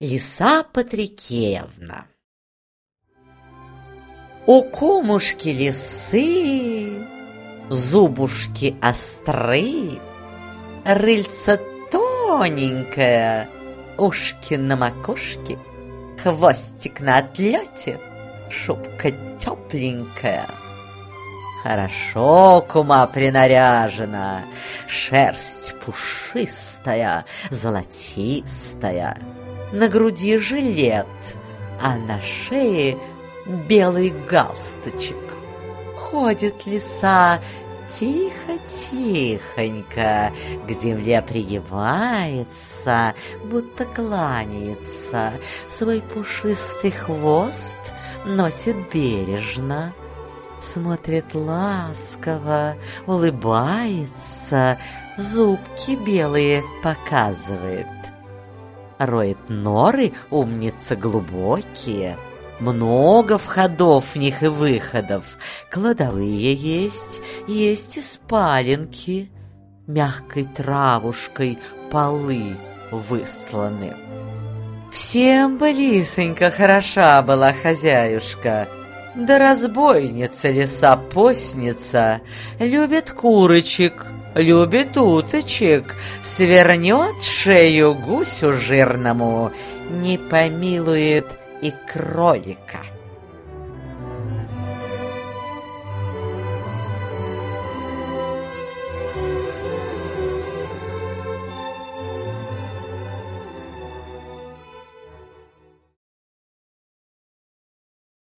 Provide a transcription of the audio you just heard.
Лиса Патрикеевна У кумушки лисы Зубушки остры, Рыльца тоненькое, Ушки на макушке, Хвостик на отлете, Шубка тепленькая. Хорошо кума принаряжена, Шерсть пушистая, золотистая — на груди жилет, а на шее белый галстучек. Ходит лиса тихо-тихонько, к земле пригибается, будто кланяется, свой пушистый хвост носит бережно. Смотрит ласково, улыбается, зубки белые показывает роет норы, умница глубокие. Много входов в них и выходов. Кладовые есть, есть и спаленки. Мягкой травушкой полы высланы. Всем бы лисонька хороша была хозяюшка, да разбойница лиса-постница любит курочек, любит уточек, свернет шею гусю жирному, не помилует и кролика.